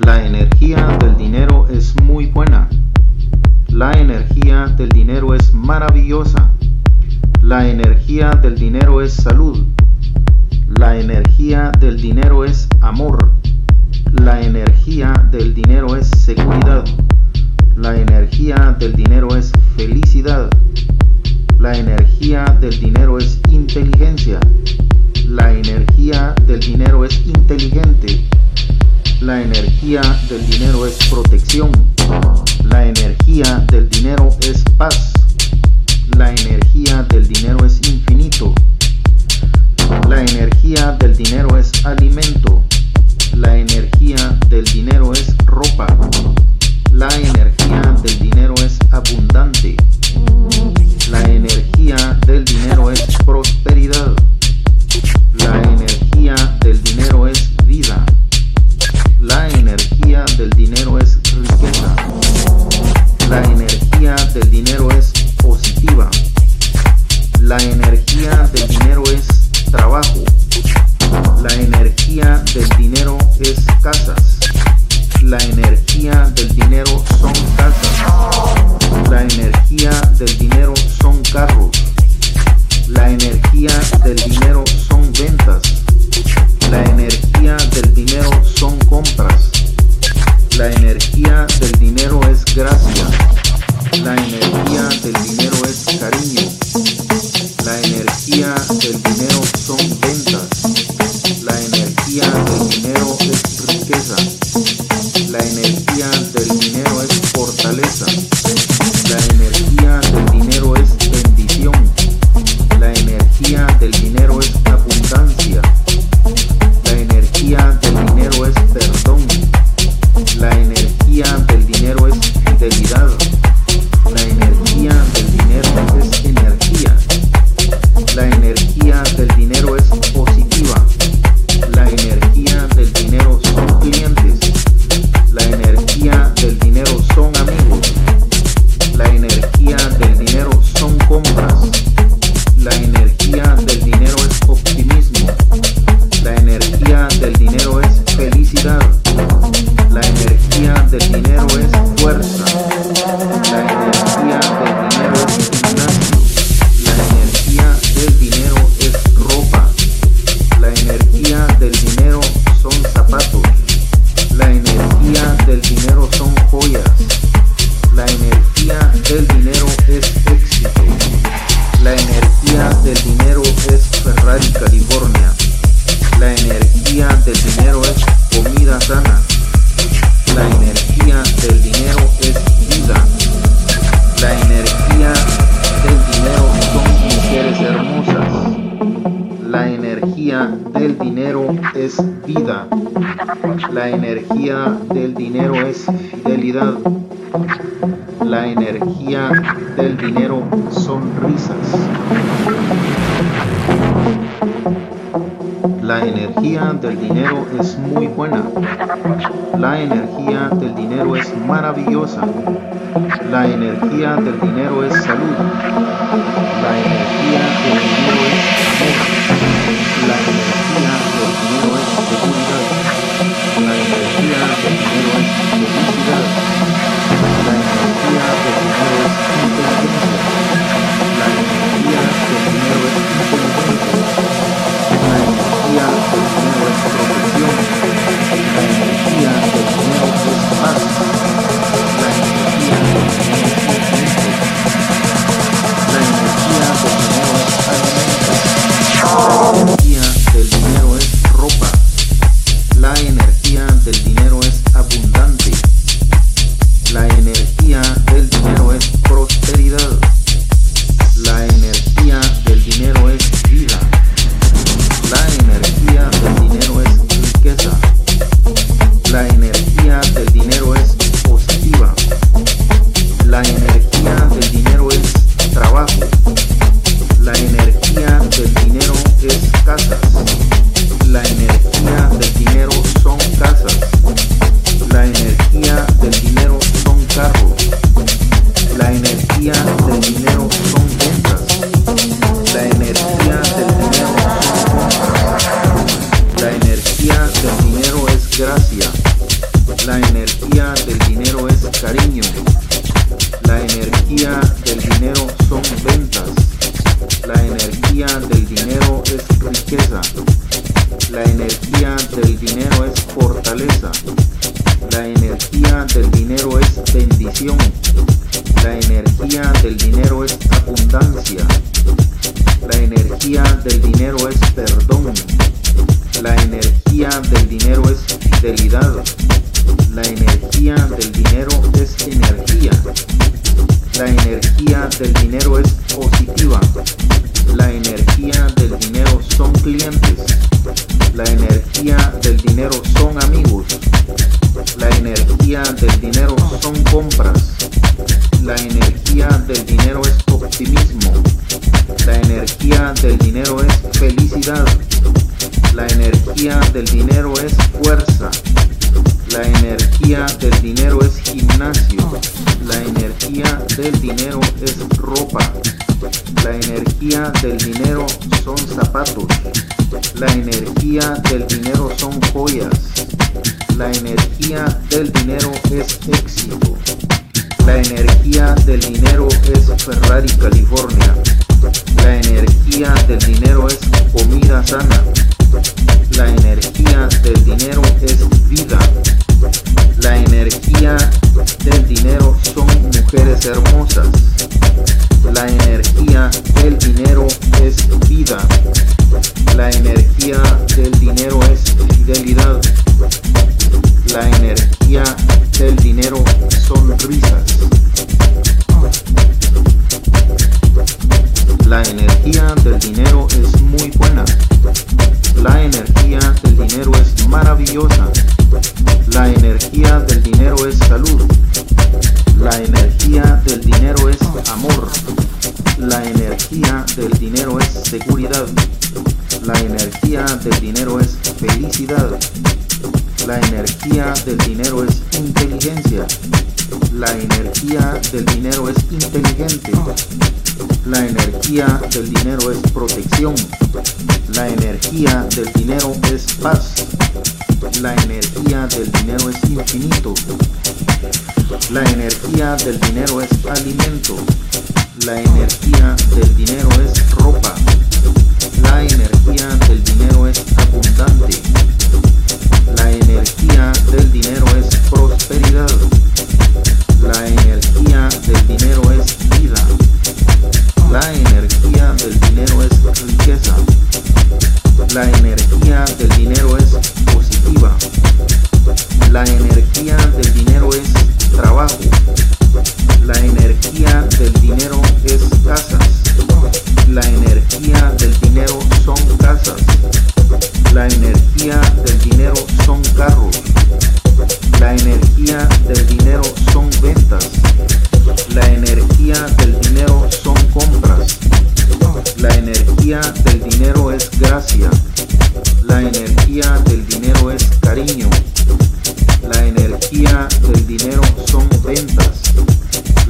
La energía del dinero es muy buena. La energía del dinero es maravillosa. La energía del dinero es salud. La energía del dinero es amor. La energía del dinero es seguridad. La energía del dinero es felicidad. La energía del dinero es inteligencia. La energía del dinero es inteligente. La energía del dinero es protección. La energía del dinero es paz. La energía del dinero es infinito. La energía del dinero es alimento. La energía del dinero es ropa. La energía del. maravillosa. La energía del dinero es salud. La energía del dinero.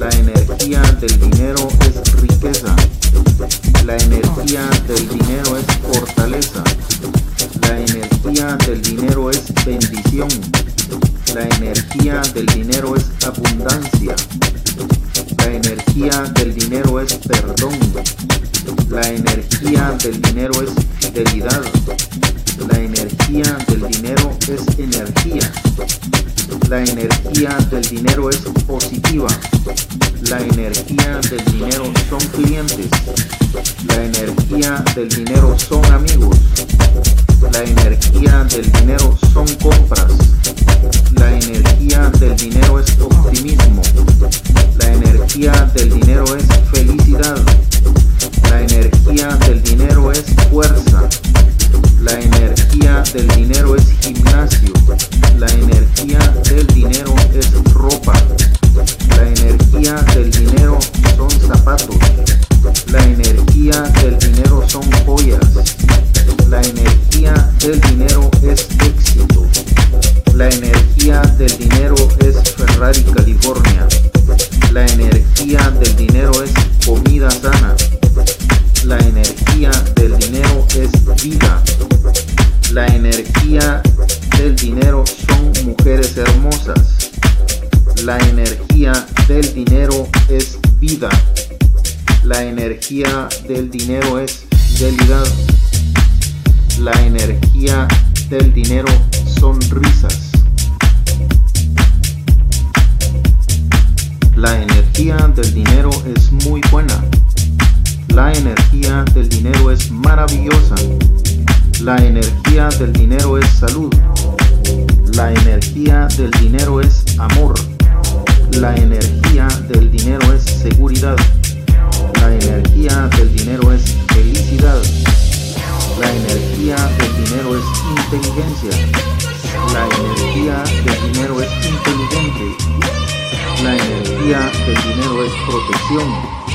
La energía del dinero es riqueza. La energía del dinero es fortaleza. La energía del dinero es bendición. La energía del dinero es abundancia. La energía del dinero es perdón. La energía del dinero es fidelidad. La energía del dinero es energía. La energía del dinero es positiva. La energía del dinero son clientes. La energía del dinero son amigos. La energía del dinero son compras. La energía del dinero es optimismo. La energía del dinero es felicidad. La energía del dinero es fuerza. La energía del dinero es gimnasio. La energía del dinero es ropa. La energía del dinero son zapatos. La energía del dinero son joyas. La energía del dinero es éxito. La energía del dinero es Ferrari California. La energía del dinero es comida sana. La energía del vida, la energía del dinero son mujeres hermosas. La energía del dinero es vida. La energía del dinero es fidelidad. La energía del dinero son risas. La energía del dinero es muy buena. La energía del dinero es maravillosa. La energía del dinero es salud. La energía del dinero es amor. La energía del dinero es seguridad. La energía del dinero es felicidad. La energía del dinero es inteligencia. La energía del dinero es inteligente. La energía del dinero es protección.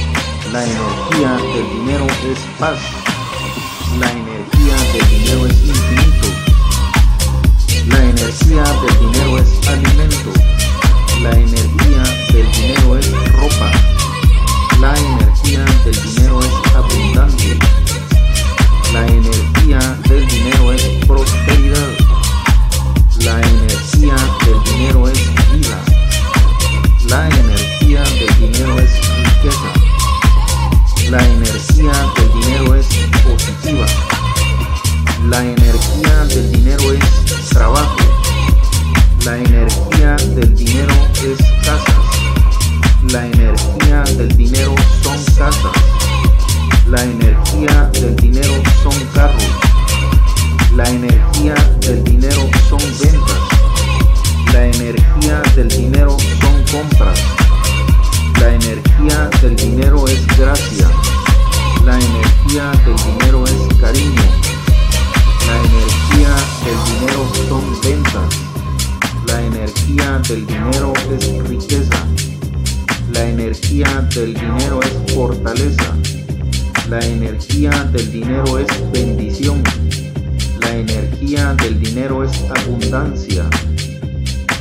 La energía del dinero es paz. La energía del dinero es infinito. La energía del dinero es alimento. La energía del dinero es ropa. La energía del dinero es abundante. La energía del dinero es prosperidad. La energía del dinero es vida. La energía del dinero es riqueza. La energía del dinero es positiva. La energía del dinero es trabajo. La energía del dinero es casas. La energía del dinero son casas. La energía del dinero son carros. La energía del dinero son ventas. La energía del dinero son compras. La energía del dinero es gracia. La energía del dinero es cariño. La energía del dinero son ventas. La energía del dinero es riqueza. La energía del dinero es fortaleza. La energía del dinero es bendición. La energía del dinero es abundancia.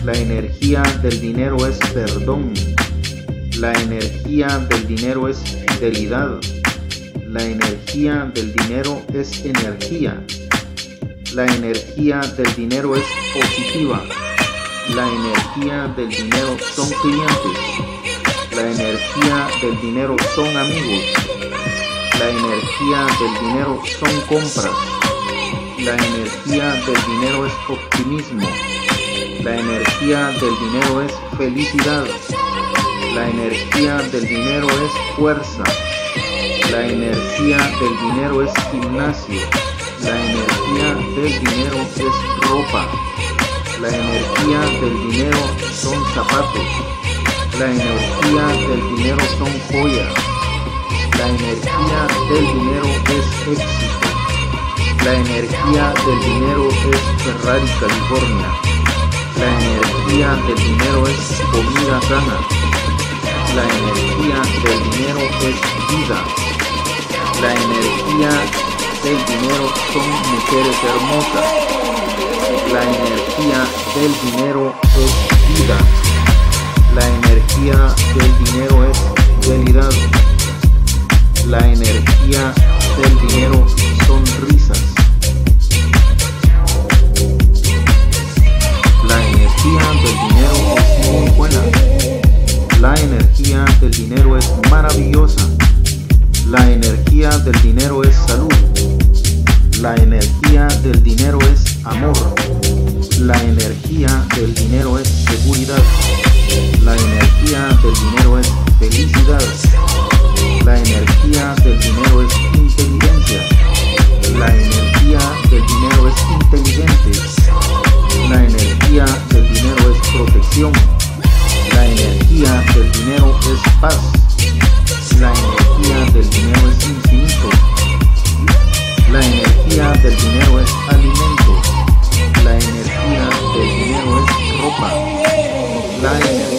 La energía del dinero es perdón. La energía del dinero es fidelidad. La energía del dinero es energía. La energía del dinero es positiva. La energía del dinero son clientes. La energía del dinero son amigos. La energía del dinero son compras. La energía del dinero es optimismo. La energía del dinero es felicidad. La energía del dinero es fuerza. La energía del dinero es gimnasio. La energía del dinero es ropa. La energía del dinero son zapatos. La energía del dinero son joyas. La energía del dinero es éxito. La energía del dinero es Ferrari, California. La energía del dinero es comida sana. La energía del dinero es vida. La energía del dinero son mujeres hermosas. La energía del dinero es vida. La energía del dinero es fidelidad. La energía del dinero son risas. La energía del dinero es muy buena. La energía del dinero es maravillosa. La energía del dinero es salud. La energía del dinero es amor. La energía del dinero es seguridad. La energía del dinero es felicidad. La energía del dinero es inteligencia. La energía del dinero es inteligente. La energía del dinero es protección. La energía del dinero es paz. La energía del dinero es infinito. La energía del dinero es alimento. La energía del dinero es ropa. La energía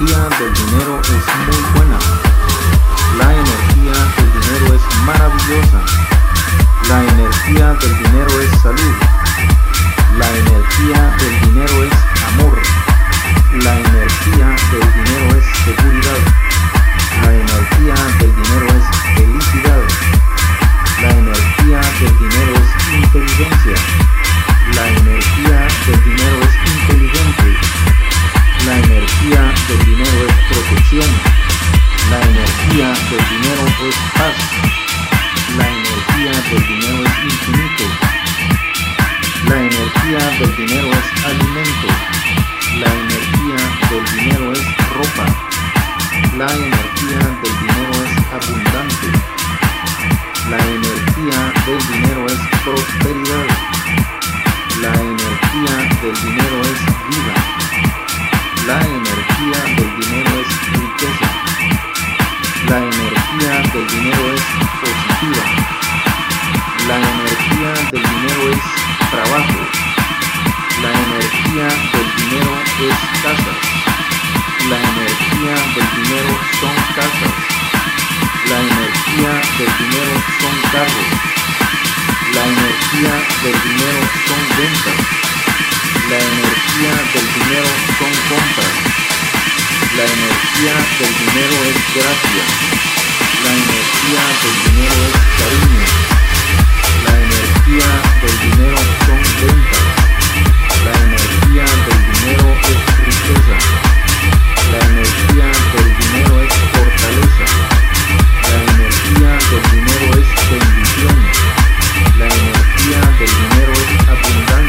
energía del dinero es muy buena. La energía del dinero es maravillosa. La energía del dinero es salud. La energía del dinero es amor. La energía del dinero es seguridad. La energía del dinero es felicidad. La energía del dinero es inteligencia. Energía del dinero es protección. La energía del dinero es paz. La energía del dinero es infinito. La energía del dinero es alimento. La energía del dinero es ropa. La energía del dinero es abundante. La energía del dinero es prosperidad. La energía del dinero es vida. La energía del dinero es riqueza. La energía del dinero es positiva. La energía del dinero es trabajo. La energía del dinero es casa. La energía del dinero son casas. La energía del dinero son carros. La energía del dinero son ventas. La energía del dinero son compras. La energía del dinero es gracia. La energía del dinero es cariño. La energía del dinero son ventas. La energía del dinero es riqueza. La energía del dinero es fortaleza. La energía del dinero es bendición. La energía del dinero es abundancia.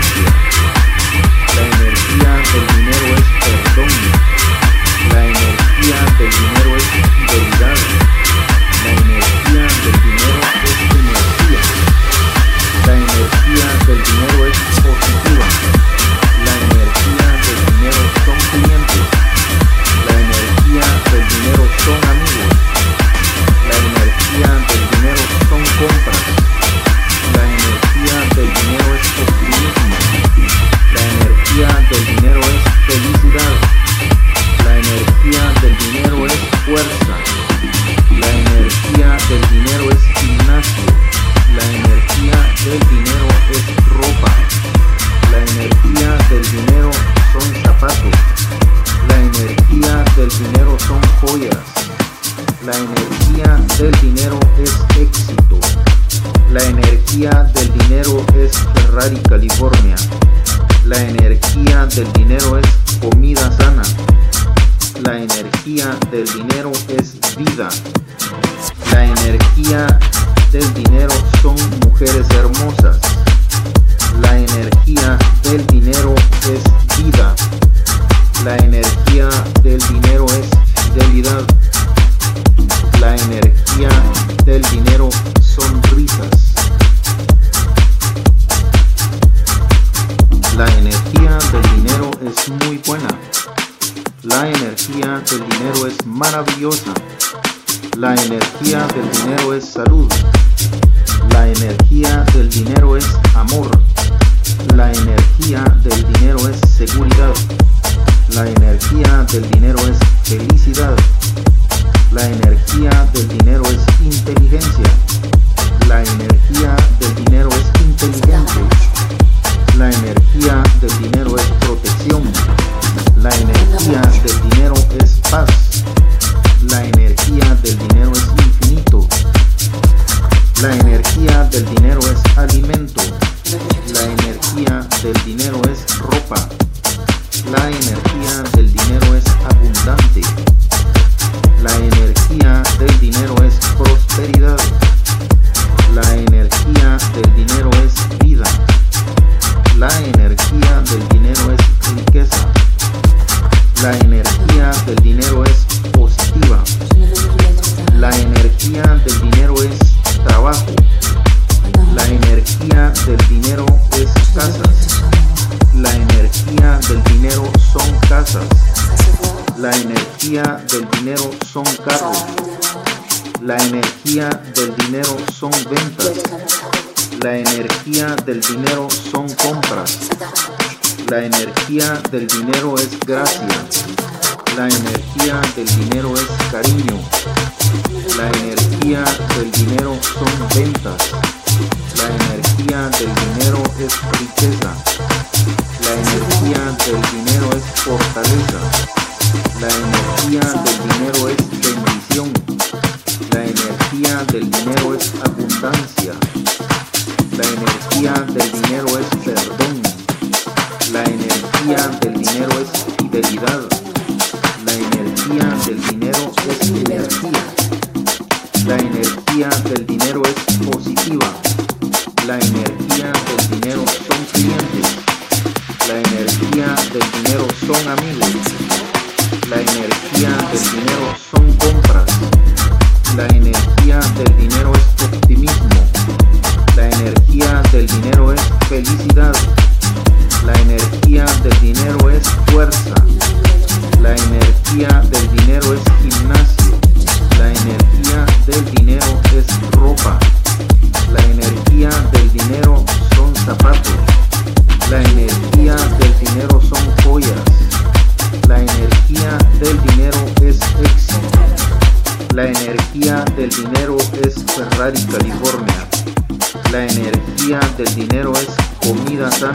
comida sana.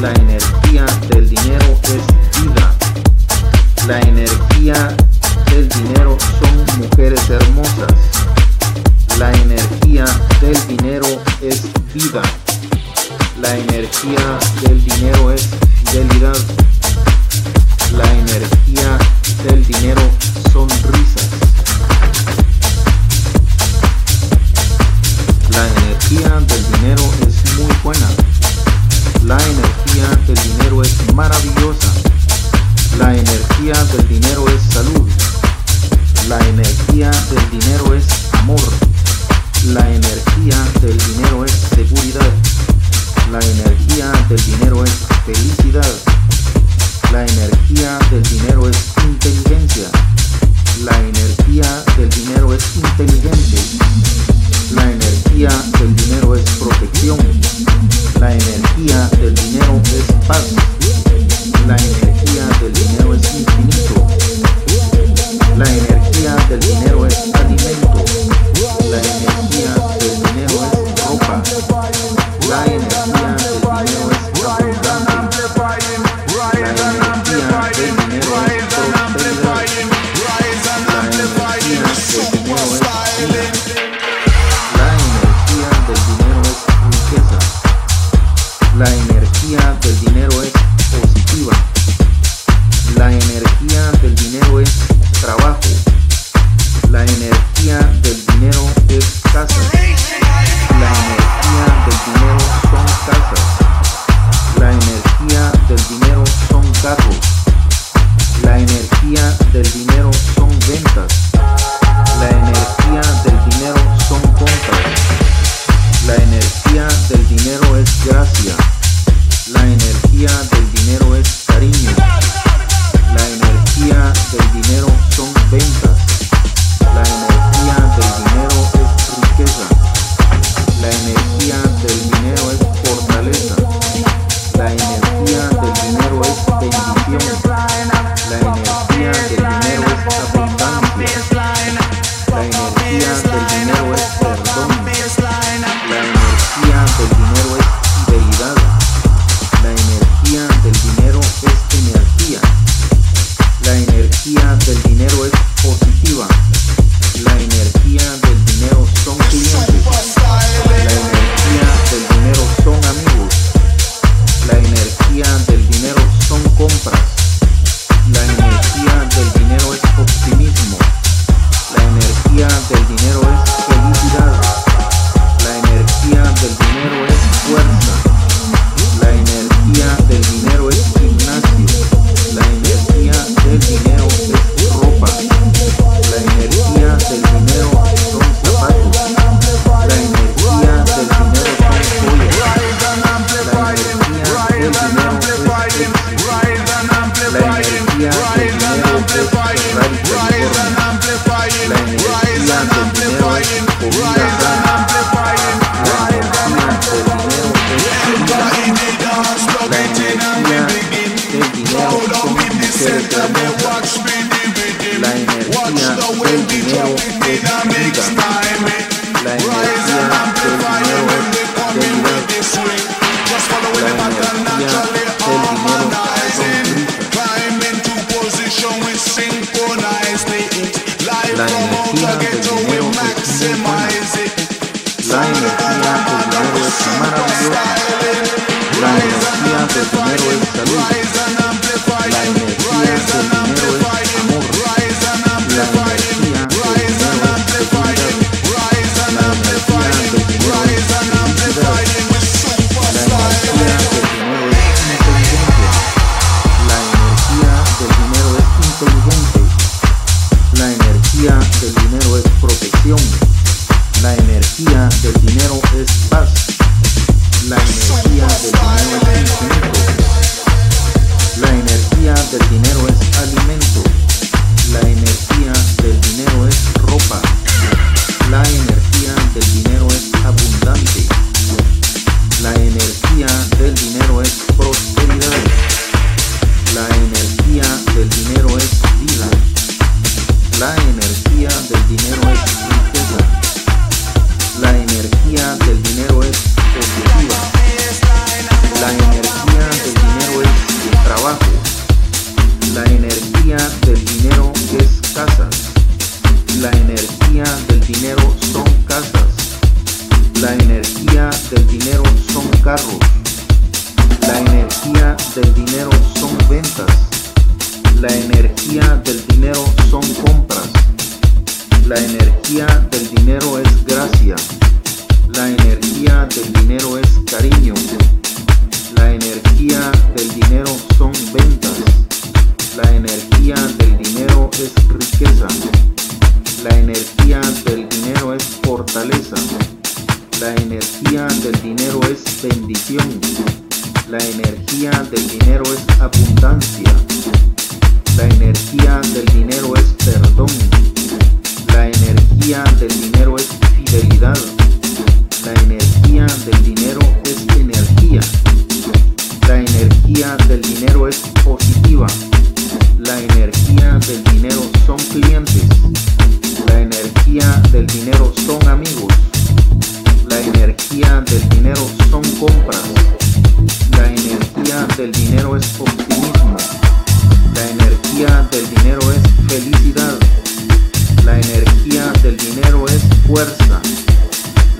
La energía del dinero es vida. La energía del dinero son mujeres hermosas. La energía del dinero es vida. La energía del dinero es fidelidad. La energía del dinero son risas. La energía del dinero buena. La energía del dinero es maravillosa. La energía del dinero es salud. La energía del dinero es amor. La energía del dinero es seguridad. La energía del dinero es felicidad. La energía del dinero es inteligencia. La energía del dinero es inteligente. La energía del dinero es protección. La energía del dinero es paz. La energía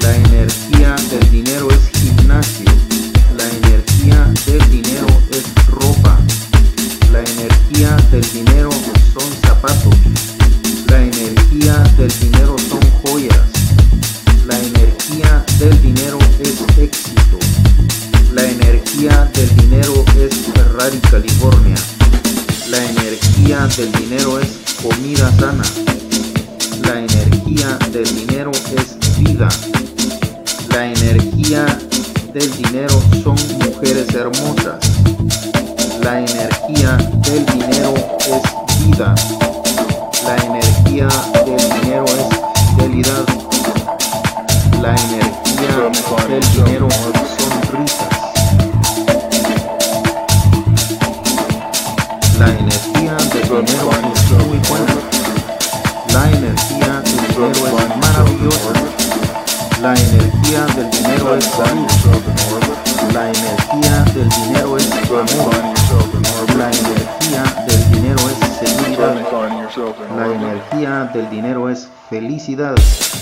La energía del dinero es gimnasio. La energía del dinero es ropa. La energía del dinero son zapatos. La energía del dinero son joyas. La energía del dinero es éxito. La energía del dinero es Ferrari California. La energía del dinero es comida sana. La energía del dinero es vida del dinero son mujeres hermosas. La energía del dinero es vida. La energía felicidad.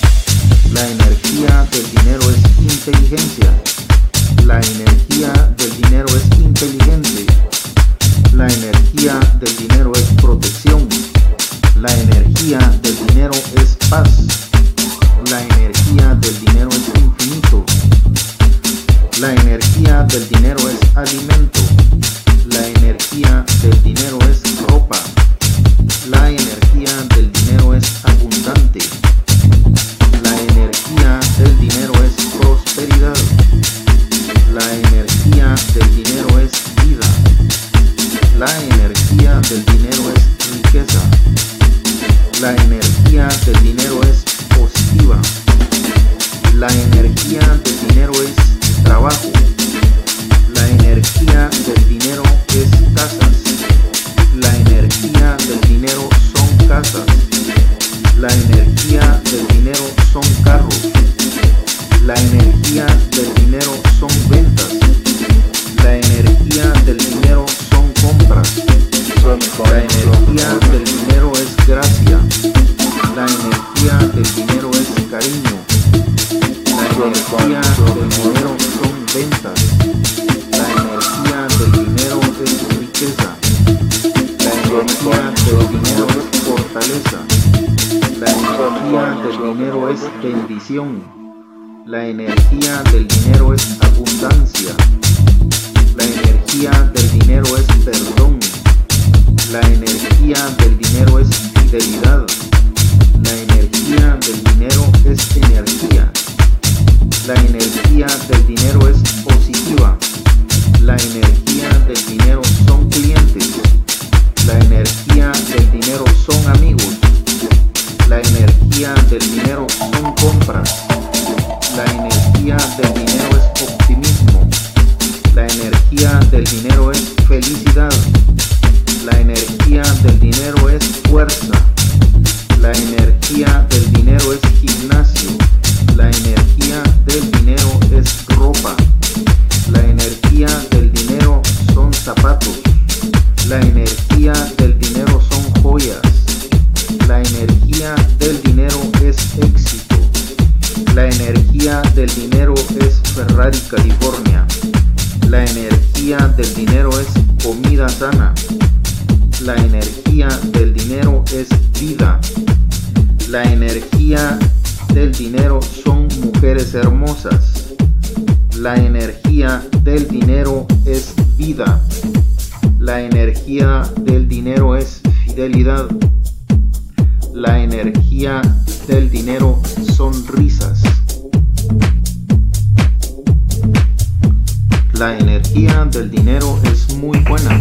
La energía del dinero es muy buena.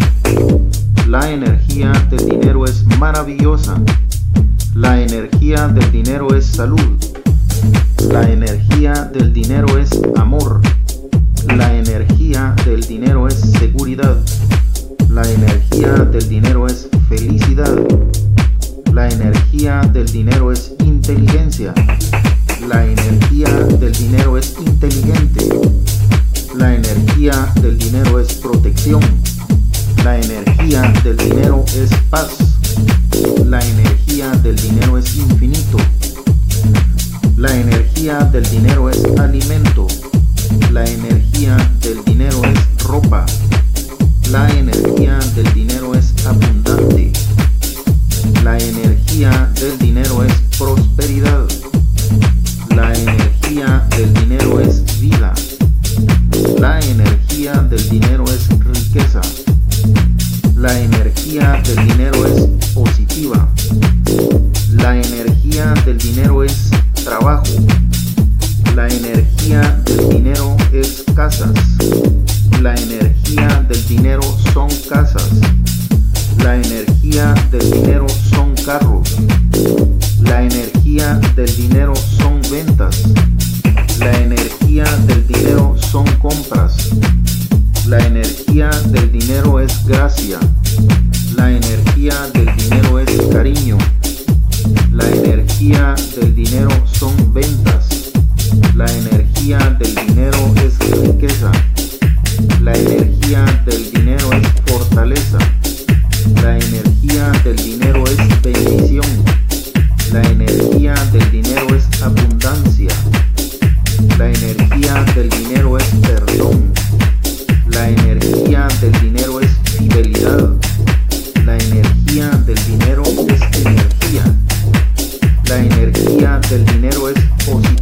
La energía del dinero es maravillosa. La energía del dinero es salud. La energía del dinero es amor. La energía del dinero es seguridad. La energía del dinero es felicidad. La energía del dinero es inteligencia. La energía del dinero es inteligente. La energía del dinero es protección. La energía del dinero es paz. La energía del dinero es infinito. La energía del dinero es alimento. La energía del dinero es ropa. La energía del dinero es abundante. La energía del dinero es prosperidad. del dinero es positivo.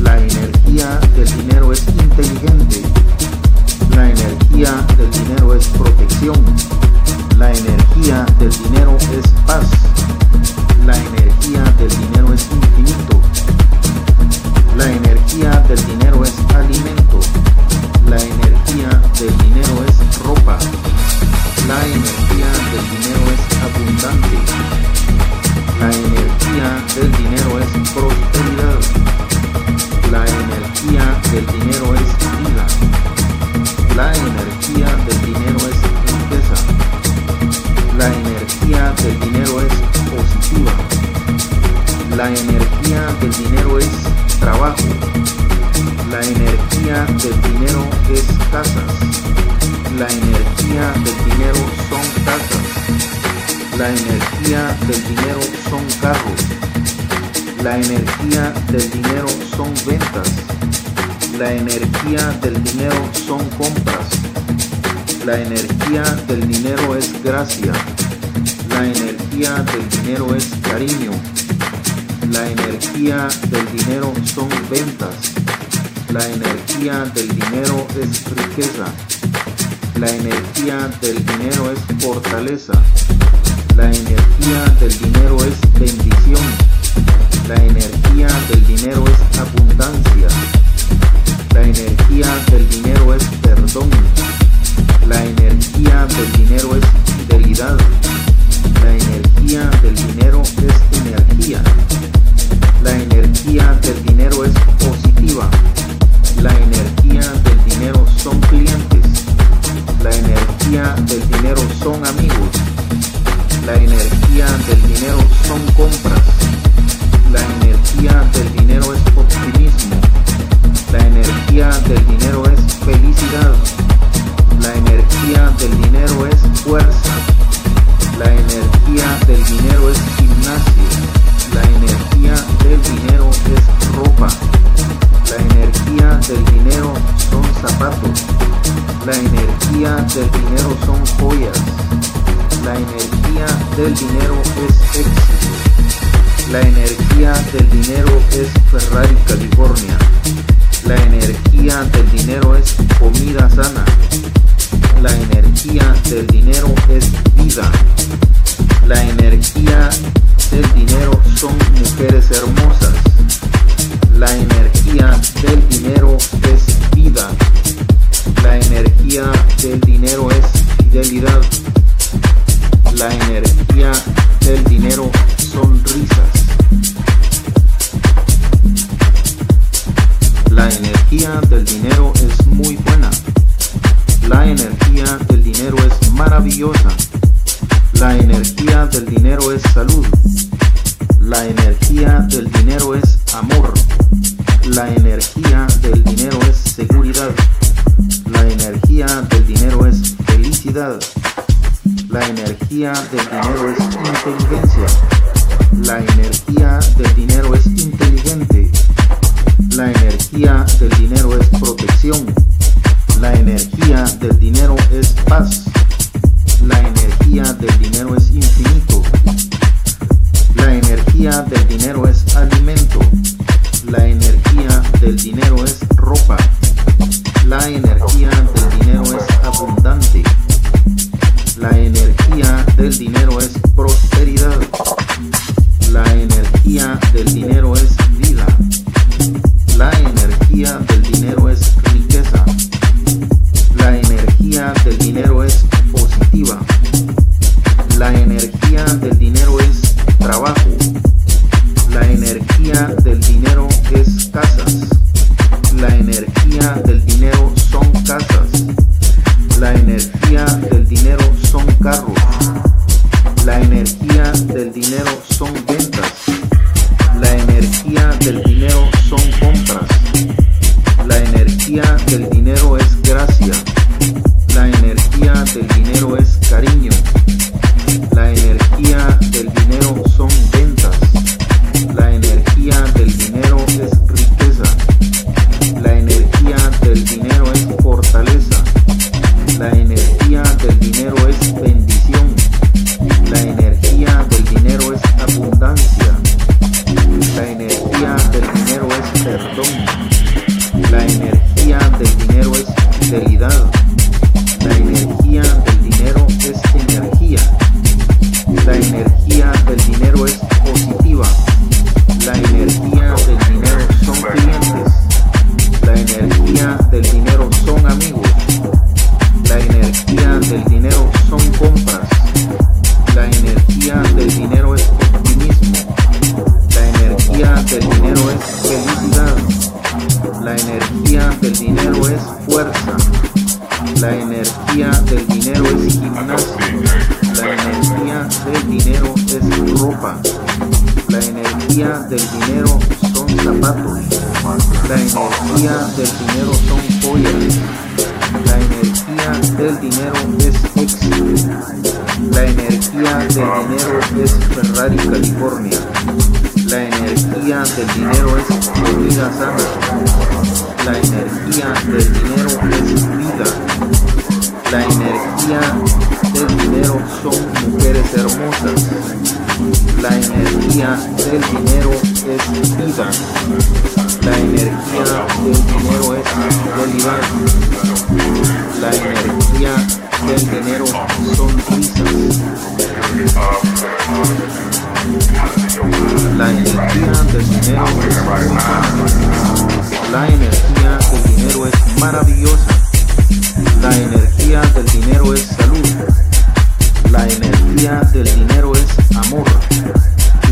La energía del dinero es inteligente. La energía del dinero es protección. La energía del dinero es paz. La energía del La energía del dinero son ventas. La energía del dinero son compras. La energía del dinero es gracia. La energía del dinero es cariño. La energía del dinero son ventas. La energía del dinero es riqueza. La energía del dinero es fortaleza. La energía del dinero es bendición. La energía del dinero es abundancia. La energía del dinero es perdón. La energía del dinero es fidelidad. La energía del dinero es energía. La energía del dinero es positiva. La energía del dinero son clientes. La energía del dinero son amigos. La energía del dinero son compras. La energía del dinero es optimismo. La energía del dinero es felicidad. La energía del dinero es fuerza. La energía del dinero es gimnasio. La energía del dinero es ropa. La energía del dinero son zapatos. La energía del dinero son joyas. La energía del dinero es éxito. La energía del dinero es Ferrari, California. La energía del dinero es comida sana. La energía del dinero es vida. La energía del dinero son mujeres hermosas. La energía del dinero es vida. La energía del dinero es fidelidad. La energía del dinero son risas. La energía del dinero es muy buena. La energía del dinero es maravillosa. La energía del dinero es salud. La energía del dinero es amor. La energía del dinero es seguridad. La energía del dinero es felicidad. La energía del dinero es inteligencia. La energía del dinero es inteligente. La energía del dinero es protección. La energía del dinero es paz. La energía del dinero es infinito. La energía del dinero es alimento. La energía del dinero es ropa. La energía del dinero es abundante. La energía del dinero es prosperidad. La energía del dinero es del La energía del dinero es maravillosa. La energía del dinero es maravillosa. La energía del dinero es salud. La energía del dinero es amor.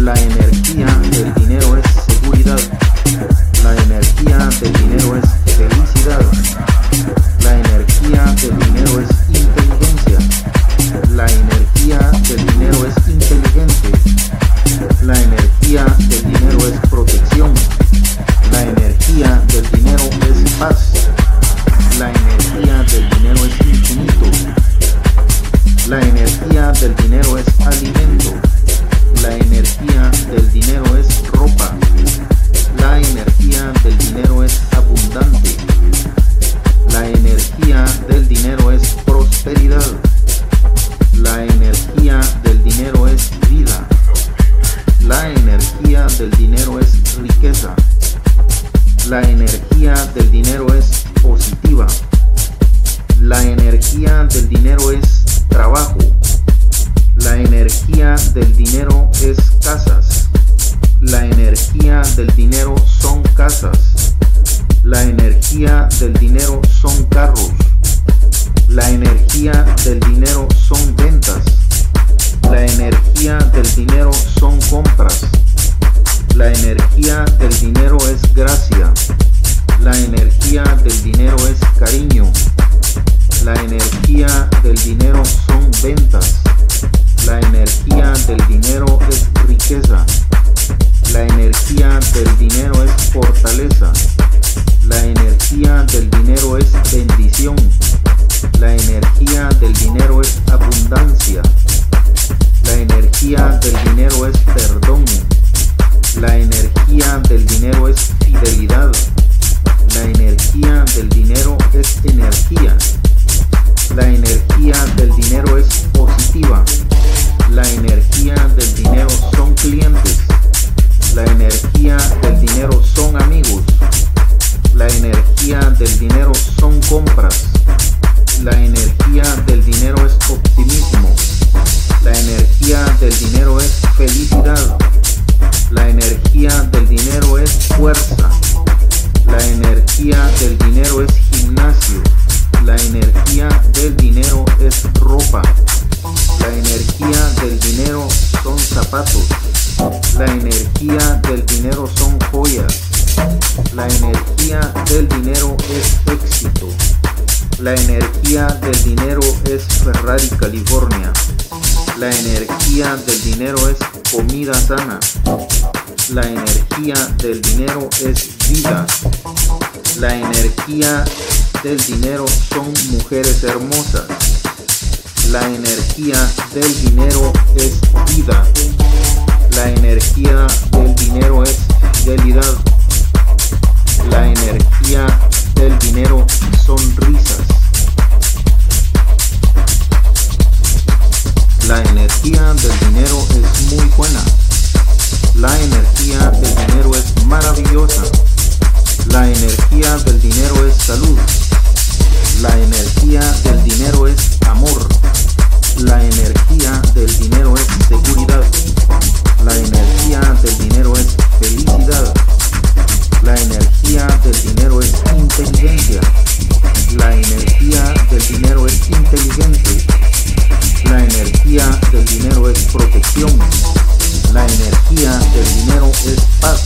La energía del dinero es seguridad. La energía del dinero es del dinero es comida sana. La energía del dinero es vida. La energía del dinero son mujeres hermosas. La energía del dinero es vida. La energía del dinero es fidelidad. La energía del dinero sonrisa. la energía del dinero es muy buena. La energía del dinero es maravillosa. La energía del dinero es salud. La energía del dinero es amor. La energía del dinero es seguridad. La energía del dinero es felicidad. La energía del dinero La energía del dinero es paz.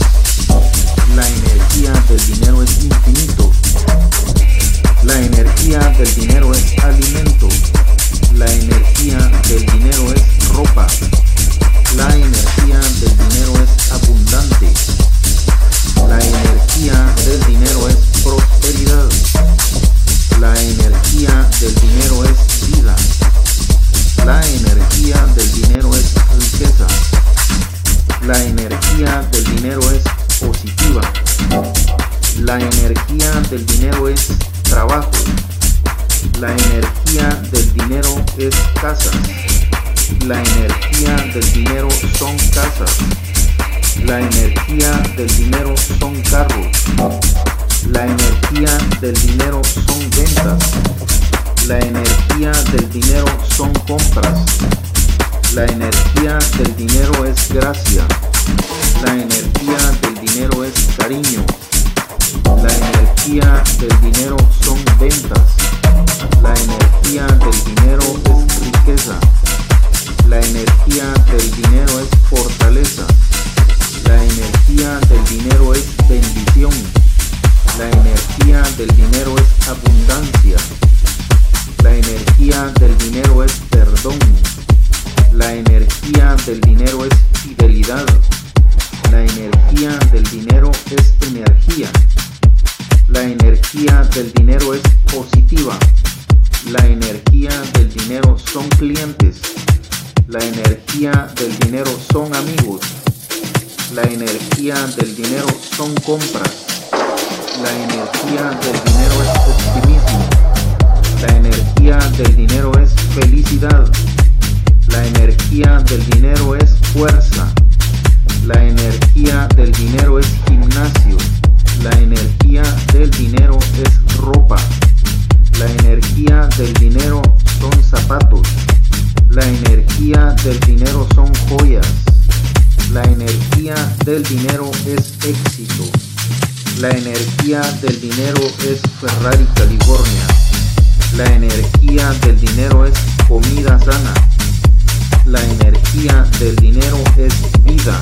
La energía del dinero es vida.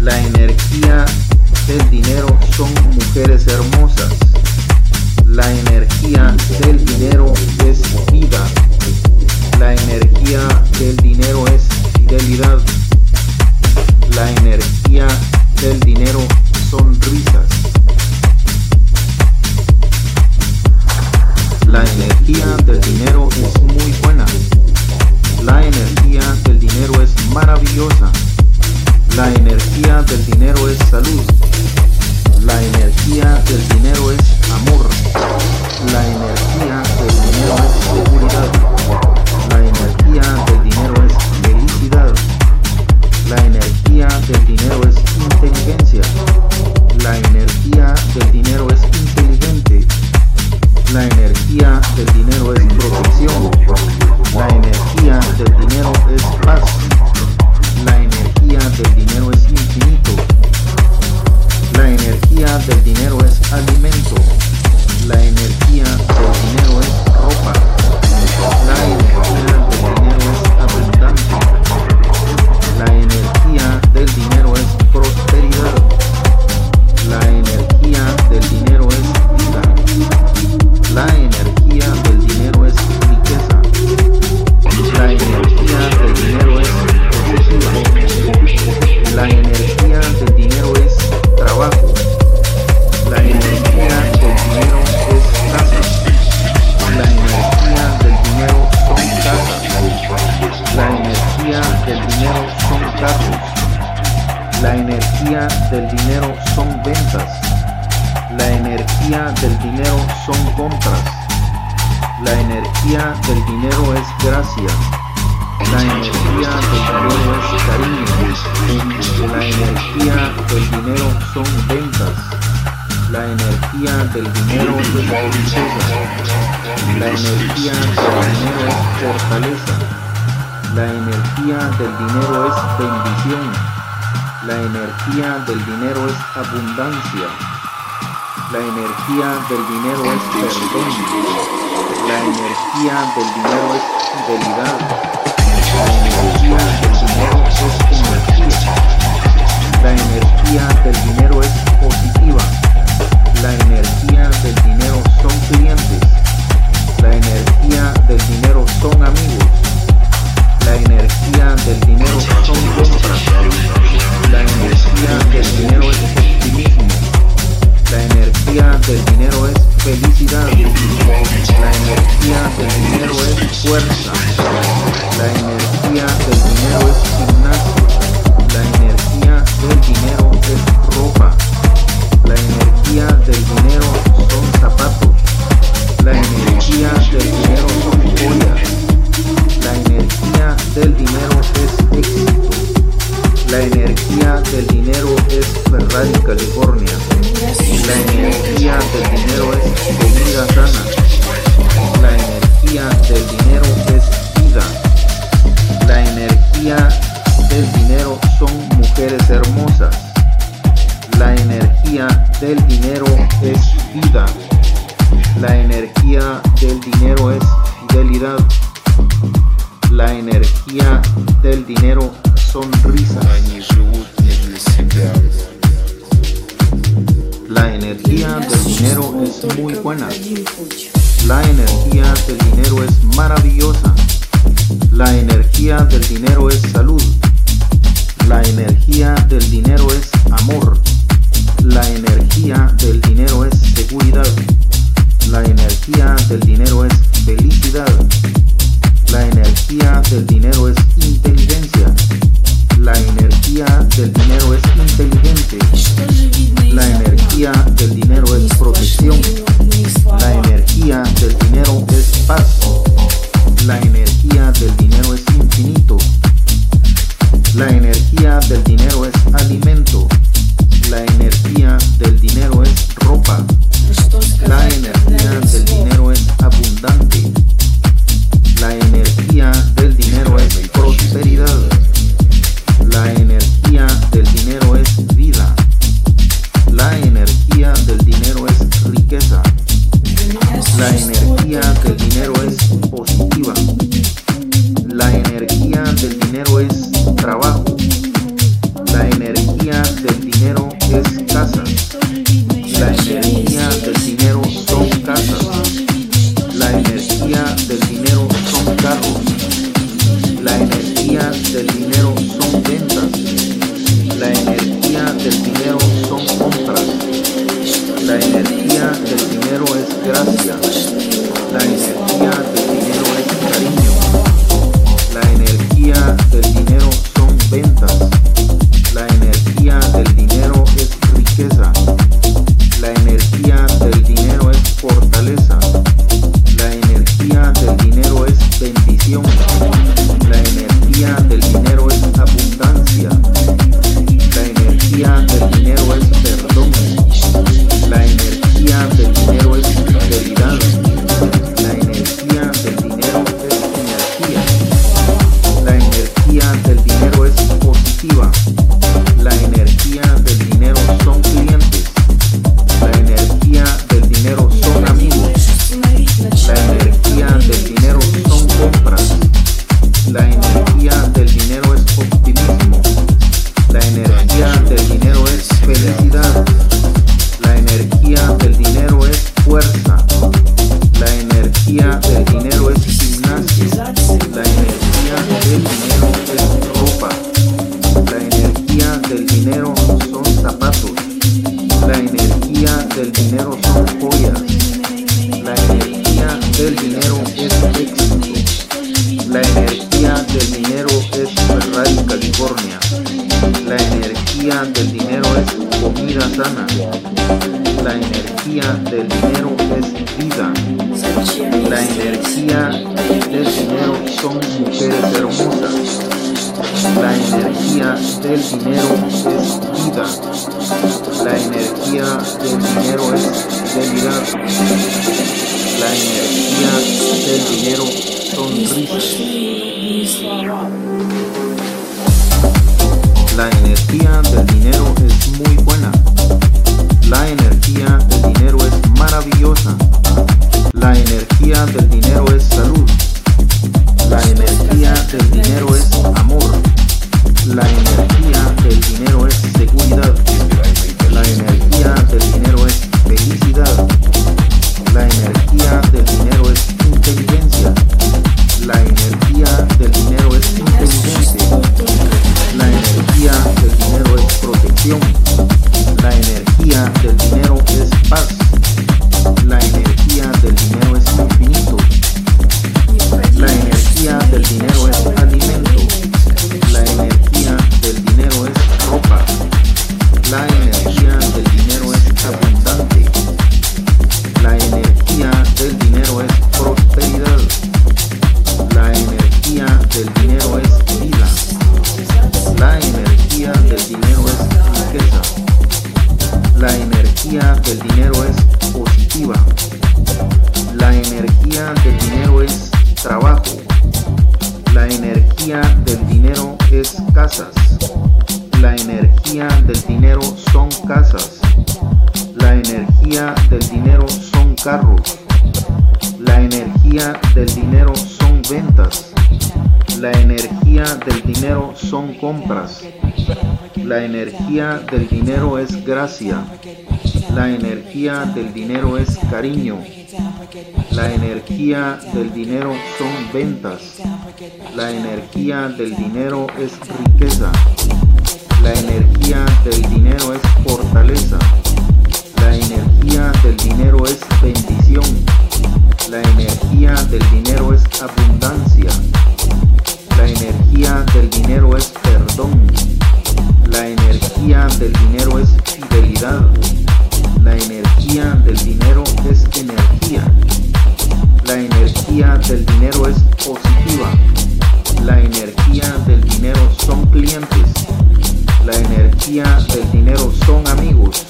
La energía del dinero son mujeres hermosas. La energía del dinero es vida. La energía del dinero es fidelidad. La energía del dinero son risas. La energía del dinero es muy. La energía del dinero es maravillosa. La energía del dinero es salud. La energía del dinero es amor. La energía del dinero es seguridad. La energía del dinero es felicidad. La energía del dinero es inteligencia. La energía del dinero es inteligente. La energía del dinero es protección. La energía del dinero es paz. La energía del dinero es infinito. La energía del dinero es alimento. La energía del dinero es ropa. La energía energía del dinero son ventas. La energía del dinero son compras. La energía del dinero es gracia. La energía del dinero es cariño. La energía del dinero son ventas. La energía del dinero es riqueza. La energía del dinero es fortaleza. La energía del dinero es bendición. La energía del dinero es abundancia. La energía del dinero es perdón. La energía del dinero es fidelidad. La energía del dinero es energía. La energía del dinero es positiva. La energía del dinero son clientes. La energía del dinero son amigos. La energía del dinero son compras. La energía del dinero es optimismo. La energía del dinero es felicidad. La energía del dinero es fuerza. La energía del dinero es gimnasio. La energía del dinero es ropa. La energía del dinero son zapatos. La energía del dinero son joyas. La energía del dinero es éxito. La energía del dinero es Ferrari, California. La energía del dinero es comida sana. La energía del dinero es vida. La energía del dinero son mujeres hermosas. La energía del dinero es vida. La energía del dinero es fidelidad. La energía del dinero es la energía del dinero es muy buena. La energía del dinero es maravillosa. La energía del dinero es salud. La energía del dinero es amor. La energía del dinero es seguridad. La energía del dinero es felicidad. La energía del dinero es inteligencia. Yeah. Energía del dinero son casas. La energía del dinero son carros. La energía del dinero son ventas. La energía del dinero son compras. La energía del dinero es gracia. La energía del dinero es cariño. La energía del dinero son ventas. La energía del dinero es riqueza. La energía del dinero es fortaleza. La energía del dinero es bendición. La energía del dinero es abundancia. La energía del dinero es perdón. La energía del dinero es fidelidad. La energía del dinero es energía. La energía del dinero es positiva. La energía del dinero son clientes. La energía del dinero son amigos.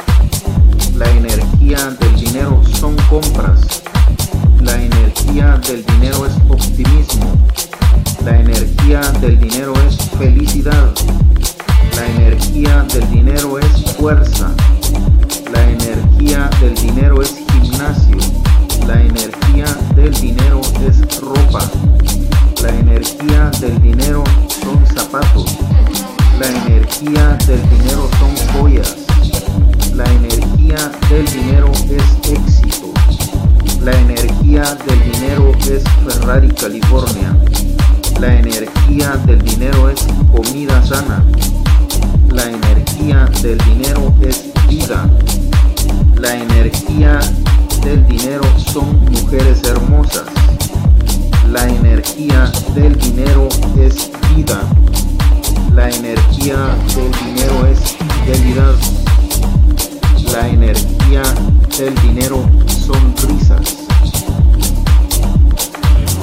La energía del dinero son compras. La energía del dinero es optimismo. La energía del dinero es felicidad. La energía del dinero es fuerza. La energía del dinero es gimnasio. La energía del dinero es ropa. La energía del dinero son zapatos. La energía del dinero son joyas. La energía del dinero es éxito. La energía del dinero es Ferrari, California. La energía del dinero es comida sana. La energía del dinero es vida. La energía del dinero son mujeres hermosas. La energía del dinero es vida. La energía del dinero es fidelidad. La energía del dinero son risas.